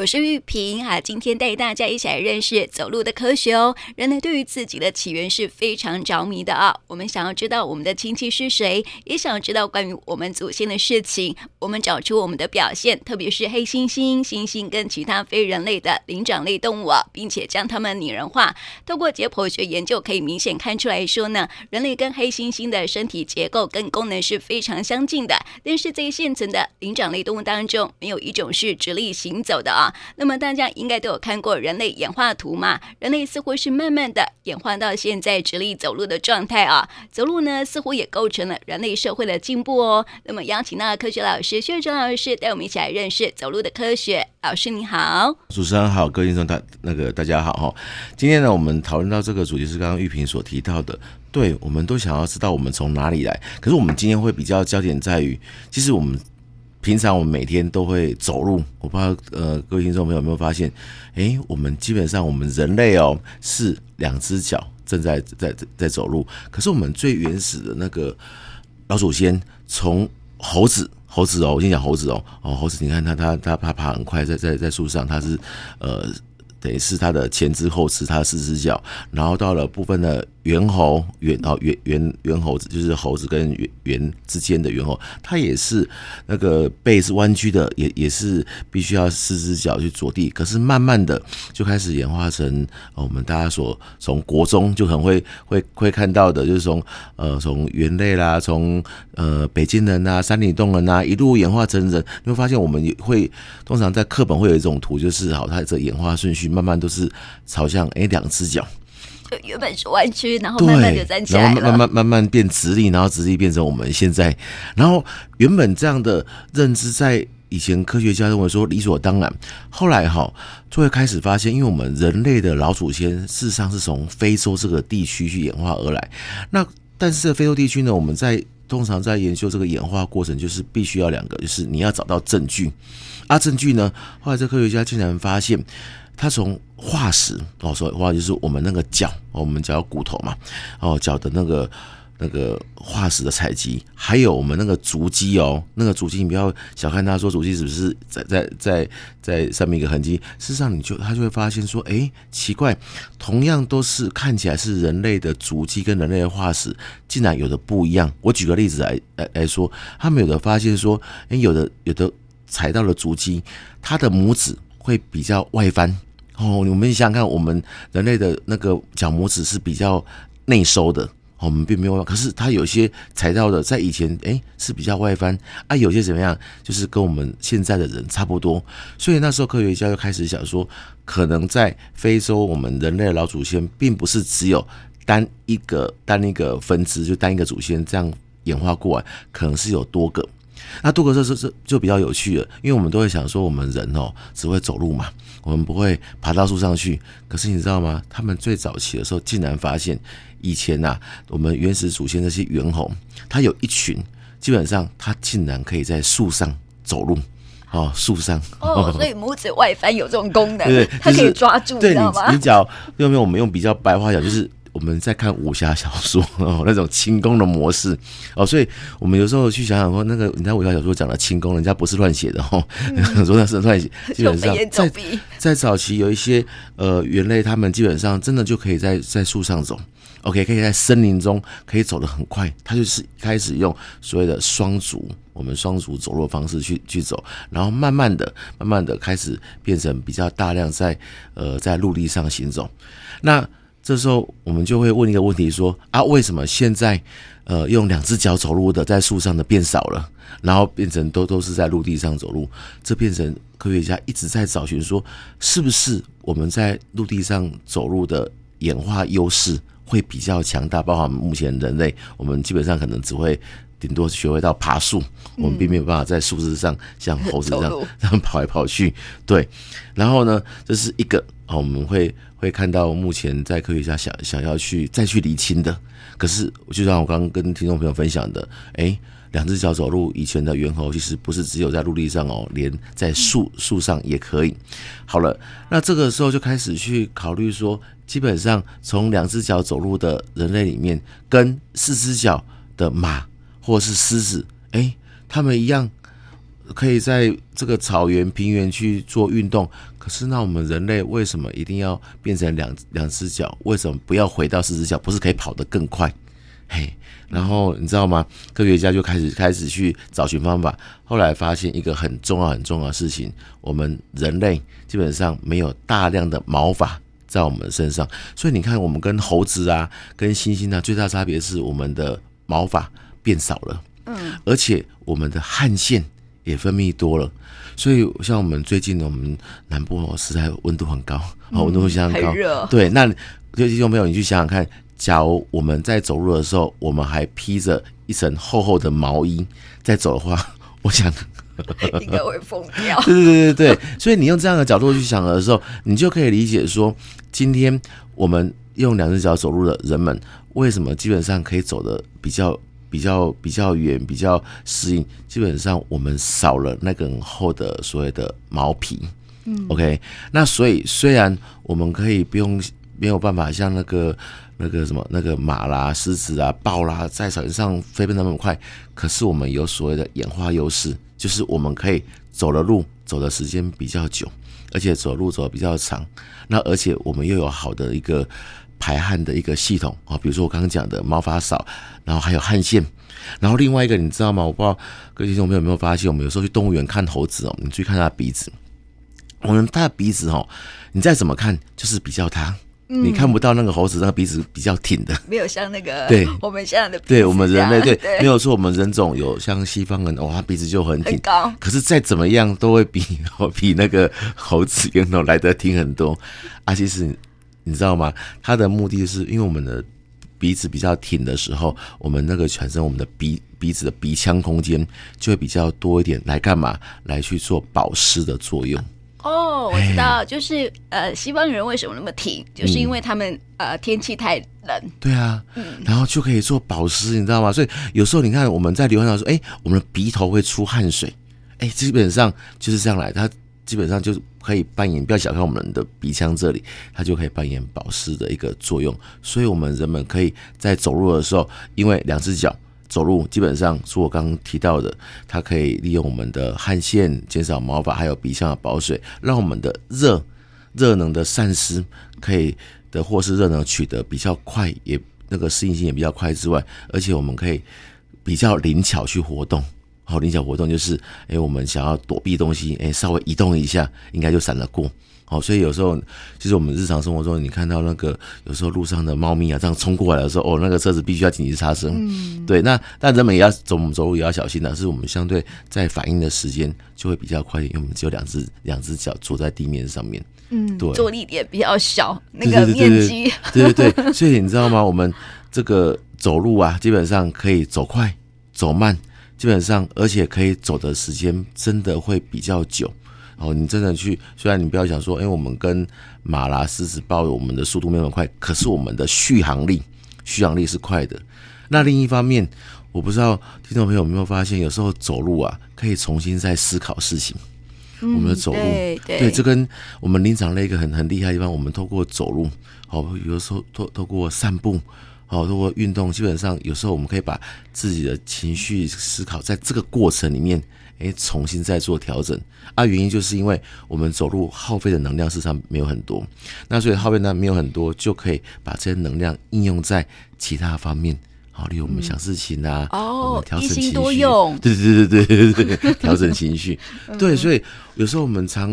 我是玉萍哈，今天带大家一起来认识走路的科学哦。人类对于自己的起源是非常着迷的啊，我们想要知道我们的亲戚是谁，也想要知道关于我们祖先的事情。我们找出我们的表现，特别是黑猩猩、猩猩跟其他非人类的灵长类动物啊，并且将它们拟人化。透过解剖学研究，可以明显看出来说呢，人类跟黑猩猩的身体结构跟功能是非常相近的。但是在现存的灵长类动物当中，没有一种是直立行走的啊。那么大家应该都有看过人类演化图嘛？人类似乎是慢慢的演化到现在直立走路的状态啊。走路呢，似乎也构成了人类社会的进步哦。那么邀请到科学老师薛中老师带我们一起来认识走路的科学。老师你好，主持人好，各位听众大那个大家好哈。今天呢，我们讨论到这个主题是刚刚玉萍所提到的，对，我们都想要知道我们从哪里来。可是我们今天会比较焦点在于，其实我们。平常我们每天都会走路，我不知道呃各位听众朋友有没有发现，哎，我们基本上我们人类哦是两只脚正在在在走路，可是我们最原始的那个老祖先从猴子猴子哦，我先讲猴子哦哦猴子，你看它它它爬爬很快，在在在树上，它是呃。等于是它的前肢后肢，它四只脚，然后到了部分的猿猴，猿哦猿猿猿猴子，就是猴子跟猿猿之间的猿猴，它也是那个背是弯曲的，也也是必须要四只脚去着地。可是慢慢的就开始演化成我们大家所从国中就很会会会看到的，就是从呃从猿类啦，从呃北京人呐、山里洞人呐，一路演化成人。你会发现我们也会通常在课本会有一种图，就是好它这演化顺序。慢慢都是朝向哎，两只脚，原本是弯曲，然后慢慢就站起来，然后慢慢慢慢变直立，然后直立变成我们现在。然后原本这样的认知，在以前科学家认为说理所当然，后来哈就会开始发现，因为我们人类的老祖先事实上是从非洲这个地区去演化而来。那但是非洲地区呢，我们在通常在研究这个演化过程，就是必须要两个，就是你要找到证据。啊，证据呢，后来这科学家竟然发现。他从化石哦，说话就是我们那个脚，我们脚骨头嘛，哦，脚的那个那个化石的采集，还有我们那个足迹哦，那个足迹你不要小看它说足迹是不是在在在在上面一个痕迹，事实上你就他就会发现说，哎，奇怪，同样都是看起来是人类的足迹跟人类的化石，竟然有的不一样。我举个例子来来来说，他们有的发现说，哎，有的有的踩到了足迹，它的拇指会比较外翻。哦，你们想想看，我们人类的那个脚拇指是比较内收的，我们并没有。可是它有些材料的，在以前诶是比较外翻啊，有些怎么样，就是跟我们现在的人差不多。所以那时候科学家就开始想说，可能在非洲，我们人类的老祖先并不是只有单一个单一个分支，就单一个祖先这样演化过来，可能是有多个。那多个这这这就比较有趣了，因为我们都会想说，我们人哦只会走路嘛。我们不会爬到树上去，可是你知道吗？他们最早期的时候，竟然发现以前呐、啊，我们原始祖先那些猿猴，它有一群，基本上它竟然可以在树上走路哦，树上哦，所以拇指外翻有这种功能，对，它可以抓住，对，你知道吗？你只要用不用我们用比较白话讲，就是。我们在看武侠小说 哦，那种轻功的模式哦，所以我们有时候去想想说，那个人家武侠小说讲的轻功，人家不是乱写的哦，很多那是乱写。基本上在在早期有一些呃猿类，他们基本上真的就可以在在树上走，OK，可以在森林中可以走得很快。他就是开始用所谓的双足，我们双足走路的方式去去走，然后慢慢的、慢慢的开始变成比较大量在呃在陆地上行走。那这时候我们就会问一个问题说：啊，为什么现在呃用两只脚走路的在树上的变少了，然后变成都都是在陆地上走路？这变成科学家一直在找寻说，是不是我们在陆地上走路的演化优势会比较强大？包括目前人类，我们基本上可能只会顶多学会到爬树，我们并没有办法在树枝上像猴子这样这 样跑来跑去。对，然后呢，这是一个我们会。会看到目前在科学家想想要去再去厘清的，可是就像我刚刚跟听众朋友分享的，诶，两只脚走路以前的猿猴其实不是只有在陆地上哦，连在树树上也可以。好了，那这个时候就开始去考虑说，基本上从两只脚走路的人类里面，跟四只脚的马或是狮子，诶，他们一样。可以在这个草原、平原去做运动。可是，那我们人类为什么一定要变成两两只脚？为什么不要回到四只脚？不是可以跑得更快？嘿，然后你知道吗？科学家就开始开始去找寻方法。后来发现一个很重要很重要的事情：我们人类基本上没有大量的毛发在我们身上。所以你看，我们跟猴子啊、跟猩猩啊最大差别是我们的毛发变少了。嗯，而且我们的汗腺也分泌多了。所以像我们最近呢，我们南部哦，实在温度很高，哦，温度相当高。对，那就听众朋友，你去想想看。假如我们在走路的时候，我们还披着一层厚厚的毛衣在走的话，我想 应该会疯掉。对对对对对，所以你用这样的角度去想的时候，你就可以理解说，今天我们用两只脚走路的人们，为什么基本上可以走的比较比较比较远，比较适应？基本上我们少了那个很厚的所谓的毛皮。嗯，OK，那所以虽然我们可以不用没有办法像那个。那个什么，那个马啦、狮子啊、豹啦，在草原上飞奔那么快，可是我们有所谓的演化优势，就是我们可以走的路走的时间比较久，而且走路走的比较长。那而且我们又有好的一个排汗的一个系统啊，比如说我刚刚讲的毛发少，然后还有汗腺。然后另外一个你知道吗？我不知道各位听众朋友有没有发现，我们有时候去动物园看猴子哦，你注意看它的鼻子，我们它的鼻子哦，你再怎么看就是比较它。你看不到那个猴子那个鼻子比较挺的，没有像那个对我们现在的鼻子对我们人类对，对没有说我们人种有像西方人哇鼻子就很挺很高，可是再怎么样都会比 比那个猴子跟那来的挺很多啊。其实你知道吗？它的目的是因为我们的鼻子比较挺的时候，我们那个产生我们的鼻鼻子的鼻腔空间就会比较多一点，来干嘛？来去做保湿的作用。哦，我知道，就是呃，西方人为什么那么挺，就是因为他们呃天气太冷。对啊，嗯，然后就可以做保湿，你知道吗？所以有时候你看我们在流汗的时候，哎，我们的鼻头会出汗水，哎，基本上就是这样来，它基本上就可以扮演，不要小看我们的鼻腔这里，它就可以扮演保湿的一个作用。所以我们人们可以在走路的时候，因为两只脚。走路基本上是我刚刚提到的，它可以利用我们的汗腺减少毛发，还有鼻腔的保水，让我们的热热能的散失可以的或是热能取得比较快，也那个适应性也比较快之外，而且我们可以比较灵巧去活动。好，灵巧活动就是，哎、欸，我们想要躲避东西，哎、欸，稍微移动一下，应该就闪得过。好，所以有时候，其实我们日常生活中，你看到那个有时候路上的猫咪啊，这样冲过来的时候，哦，那个车子必须要紧急刹车。嗯，对。那但人们也要走走路也要小心的，是我们相对在反应的时间就会比较快一点，因为我们只有两只两只脚坐在地面上面。嗯，对。坐力点比较小，那个面积。对对对。所以你知道吗？我们这个走路啊，基本上可以走快、走慢，基本上而且可以走的时间真的会比较久。哦，你真的去，虽然你不要想说，因为我们跟马拉狮子豹，我们的速度没那么快，可是我们的续航力，续航力是快的。那另一方面，我不知道听众朋友有没有发现，有时候走路啊，可以重新再思考事情。嗯、我们的走路，对，对，对，这跟我们灵长类一个很很厉害的地方，我们透过走路，哦，有的时候透透过散步，哦，透过运动，基本上有时候我们可以把自己的情绪思考，在这个过程里面。诶，重新再做调整。啊，原因就是因为我们走路耗费的能量事实上没有很多，那所以耗费呢没有很多，就可以把这些能量应用在其他方面，好，例如我们想事情啊，嗯、哦，调整情绪，一心多用，对对对对对对，调整情绪，对，所以有时候我们常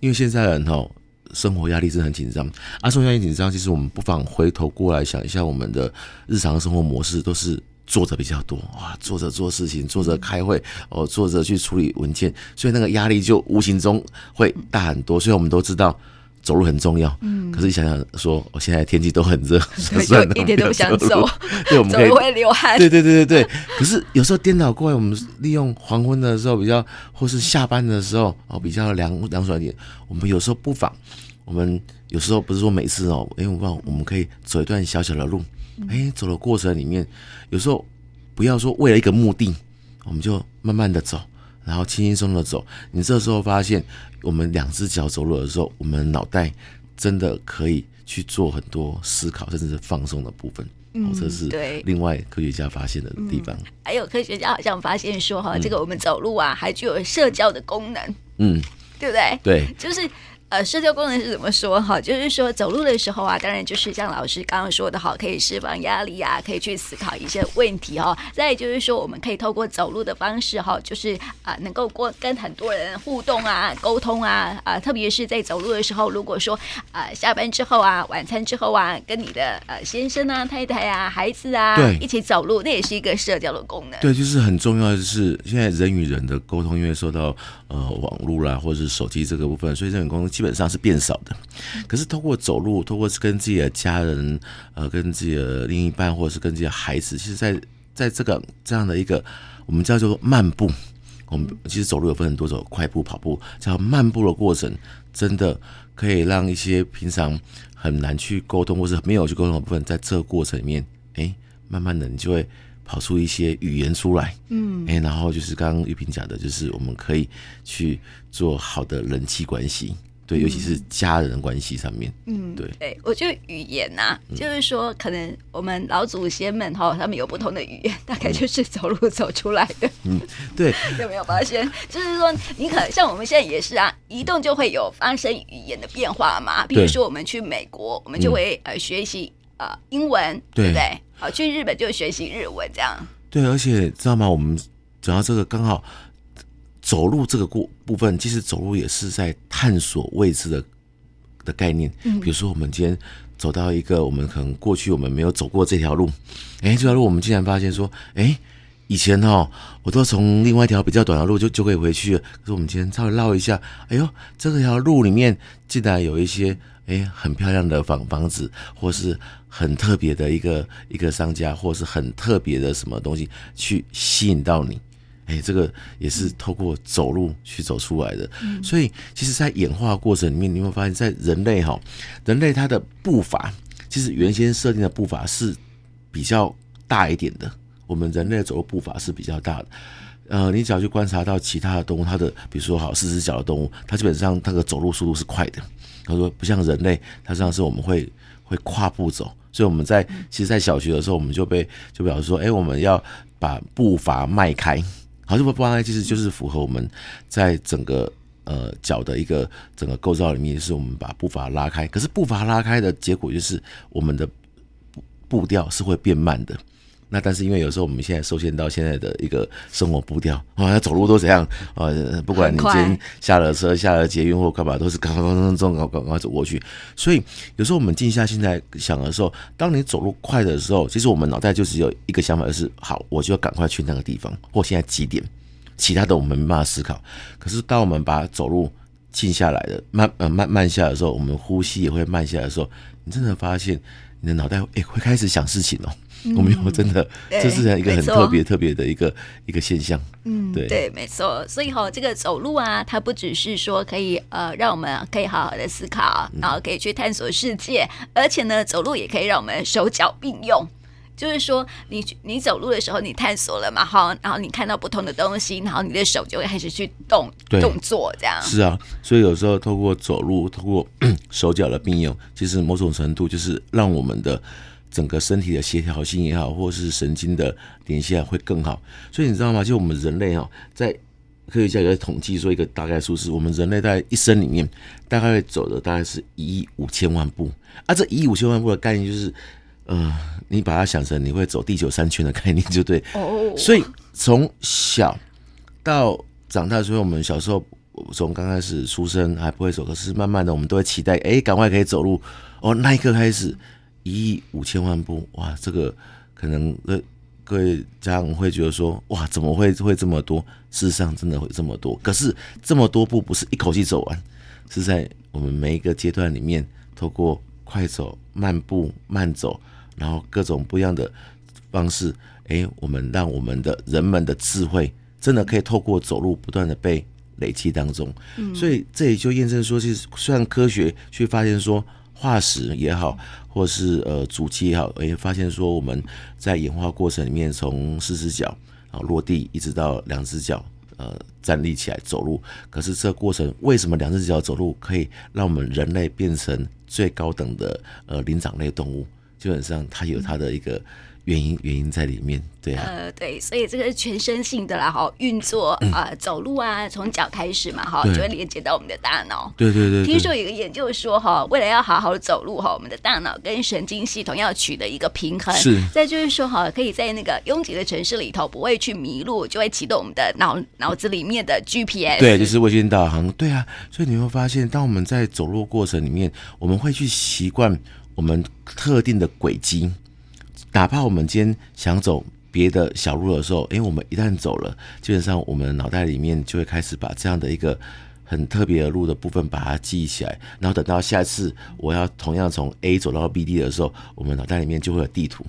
因为现在人哦，生活压力是很紧张，啊，生活压力紧张，其实我们不妨回头过来想一下，我们的日常生活模式都是。坐着比较多哇，坐着做事情，坐着开会哦，坐着去处理文件，所以那个压力就无形中会大很多。所以我们都知道走路很重要，嗯，可是想想说，我现在天气都很热，所以一点都不想走，对，我们 可以会流汗，对对对对对。可是有时候颠倒过来，我们利用黄昏的时候比较，或是下班的时候哦，比较凉凉爽一点。我们有时候不妨，我们有时候不是说每次哦，因为我们我们可以走一段小小的路。哎，走的过程里面，有时候不要说为了一个目的，我们就慢慢的走，然后轻轻松的走。你这时候发现，我们两只脚走路的时候，我们脑袋真的可以去做很多思考，甚至是放松的部分。嗯，这是对另外科学家发现的地方。嗯、还有科学家好像发现说哈，这个我们走路啊，还具有社交的功能。嗯，对不对？对，就是。呃，社交功能是怎么说哈？就是说走路的时候啊，当然就是像老师刚刚说的哈，可以释放压力啊，可以去思考一些问题哈。再就是说，我们可以透过走路的方式哈，就是啊、呃，能够过跟很多人互动啊，沟通啊啊、呃，特别是在走路的时候，如果说啊、呃，下班之后啊，晚餐之后啊，跟你的呃先生啊、太太啊、孩子啊，对，一起走路，那也是一个社交的功能。对，就是很重要的是，现在人与人的沟通，因为受到呃网络啦或者是手机这个部分，所以这种沟通基本上是变少的，可是通过走路，通过跟自己的家人，呃，跟自己的另一半，或者是跟自己的孩子，其实在，在在这个这样的一个我们叫做漫步，我们其实走路有分很多种，快步、跑步，叫漫步的过程，真的可以让一些平常很难去沟通，或是没有去沟通的部分，在这个过程里面，哎，慢慢的你就会跑出一些语言出来，嗯，哎，然后就是刚刚玉萍讲的，就是我们可以去做好的人际关系。对，尤其是家人关系上面，嗯，对，对我觉得语言呐、啊，就是说，可能我们老祖先们哈，他们有不同的语言，大概就是走路走出来的，嗯，对，有没有发现？就是说，你可能像我们现在也是啊，移动就会有发生语言的变化嘛。比如说，我们去美国，我们就会呃学习呃英文，对不对？好，去日本就学习日文，这样。对，而且知道吗？我们讲到这个刚好。走路这个过部分，其实走路也是在探索未知的的概念。嗯比如说，我们今天走到一个我们可能过去我们没有走过这条路，哎，这条路我们竟然发现说，哎，以前哈，我都从另外一条比较短的路就就可以回去了。可是我们今天稍微绕一下，哎呦，这条路里面竟然有一些哎很漂亮的房房子，或是很特别的一个一个商家，或是很特别的什么东西去吸引到你。哎，这个也是透过走路去走出来的。嗯、所以，其实，在演化过程里面，你会发现，在人类哈，人类它的步伐，其实原先设定的步伐是比较大一点的。我们人类的走路步伐是比较大的。呃，你只要去观察到其他的动物，它的比如说好四只脚的动物，它基本上它的走路速度是快的。他说不像人类，它实际上是我们会会跨步走。所以我们在其实，在小学的时候，我们就被就表示说，哎，我们要把步伐迈开。好，这个步伐其实就是符合我们在整个呃脚的一个整个构造里面，是我们把步伐拉开。可是步伐拉开的结果就是我们的步调是会变慢的。那但是因为有时候我们现在受限到现在的一个生活步调啊，走路都怎样啊？不管你今天下了车、下了捷运或干嘛，都是刚刚刚刚刚走过去。所以有时候我们静下心来想的时候，当你走路快的时候，其实我们脑袋就只有一个想法，就是好，我就要赶快去那个地方，或现在几点，其他的我们没办法思考。可是当我们把走路静下来的慢呃慢慢下的时候，我们呼吸也会慢下来的时候，你真的发现你的脑袋诶会开始想事情哦。我们有真的，这是一个很特别特别的一个一个现象。嗯，对对，没错。所以哈，这个走路啊，它不只是说可以呃，让我们可以好好的思考，然后可以去探索世界，而且呢，走路也可以让我们手脚并用。就是说，你你走路的时候，你探索了嘛，哈，然后你看到不同的东西，然后你的手就会开始去动动作，这样。是啊，所以有时候透过走路，透过手脚的并用，其实某种程度就是让我们的。整个身体的协调性也好，或是神经的连线会更好。所以你知道吗？就我们人类哈，在科学家有统计说一个大概数是，我们人类在一生里面大概会走的大概是一亿五千万步。啊，这一亿五千万步的概念就是，呃，你把它想成你会走地球三圈的概念就对。哦。所以从小到长大，所以我们小时候从刚开始出生还不会走，可是慢慢的我们都会期待，哎，赶快可以走路。哦，那一刻开始。一亿五千万步，哇，这个可能各各位家长会觉得说，哇，怎么会会这么多？事实上，真的会这么多。可是这么多步不是一口气走完，是在我们每一个阶段里面，透过快走、慢步、慢走，然后各种不一样的方式，哎，我们让我们的人们的智慧，真的可以透过走路不断的被累积当中。嗯，所以这也就验证说，其实虽然科学去发现说。化石也好，或是呃足迹也好，诶，发现说我们在演化过程里面，从四只脚啊落地，一直到两只脚呃站立起来走路。可是这个过程为什么两只脚走路可以让我们人类变成最高等的呃灵长类动物？基本上它有它的一个原因原因在里面。对啊，呃，对，所以这个是全身性的啦，哈，运作啊、呃，走路啊，从脚开始嘛，哈，就会连接到我们的大脑。对对对，对。听说有个研究说，哈，为了要好好走路，哈，我们的大脑跟神经系统要取得一个平衡。是。再就是说，哈，可以在那个拥挤的城市里头不会去迷路，就会启动我们的脑脑子里面的 GPS。对，就是卫星导航。对啊，所以你会发现，当我们在走路过程里面，我们会去习惯我们特定的轨迹，哪怕我们今天想走。别的小路的时候，诶，我们一旦走了，基本上我们脑袋里面就会开始把这样的一个很特别的路的部分把它记忆起来，然后等到下次我要同样从 A 走到 B 地的时候，我们脑袋里面就会有地图，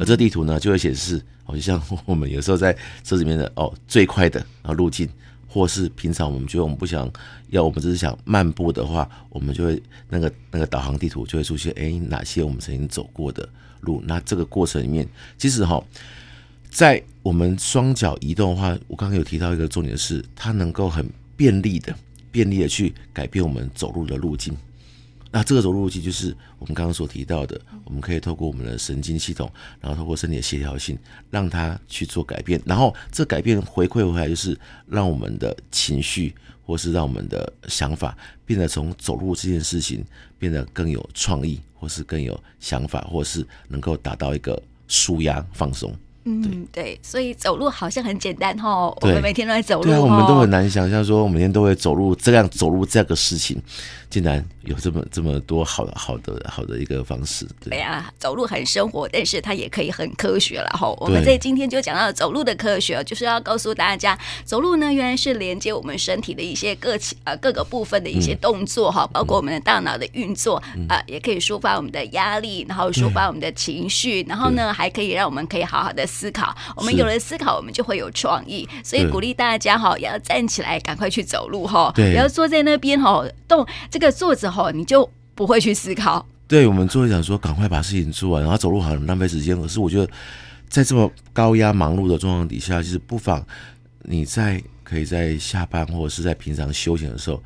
而这地图呢就会显示，哦，就像我们有时候在车子里面的哦最快的啊路径，或是平常我们觉得我们不想要，我们只是想漫步的话，我们就会那个那个导航地图就会出现，诶，哪些我们曾经走过的路，那这个过程里面其实哈。在我们双脚移动的话，我刚刚有提到一个重点是，它能够很便利的、便利的去改变我们走路的路径。那这个走路路径就是我们刚刚所提到的，我们可以透过我们的神经系统，然后透过身体的协调性，让它去做改变。然后这改变回馈回来，就是让我们的情绪，或是让我们的想法，变得从走路这件事情变得更有创意，或是更有想法，或是能够达到一个舒压放松。嗯，对，所以走路好像很简单哦，我们每天都在走路，对啊，我们都很难想象说，我每天都会走路，这样走路这个事情。竟然有这么这么多好的好的好的一个方式，对，对呀，走路很生活，但是它也可以很科学了哈。我们在今天就讲到走路的科学，就是要告诉大家，走路呢原来是连接我们身体的一些各呃各个部分的一些动作哈，嗯、包括我们的大脑的运作啊、嗯。呃，也可以抒发我们的压力，然后抒发我们的情绪，然后呢还可以让我们可以好好的思考。我们有了思考，我们就会有创意，所以鼓励大家哈，也要站起来，赶快去走路哈，不要坐在那边哈动这个坐着哈，你就不会去思考。对，我们就会想说，赶快把事情做完，然后走路好像很浪费时间。可是我觉得，在这么高压忙碌的状况底下，就是不妨你在可以在下班或者是在平常休闲的时候，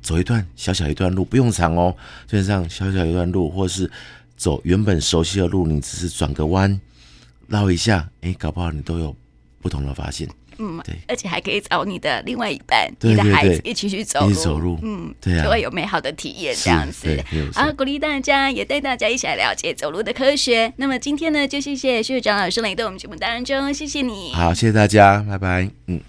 走一段小小一段路，不用长哦，基本上小小一段路，或者是走原本熟悉的路，你只是转个弯，绕一下，哎，搞不好你都有不同的发现。嗯，对，而且还可以找你的另外一半，对对对，你的孩子一起去走路，走路，嗯，对啊，就会有美好的体验，这样子。好，鼓励大家，也带大家一起来了解走路的科学。那么今天呢，就谢谢谢长老师来到我们节目当中，谢谢你。好，谢谢大家，拜拜，嗯。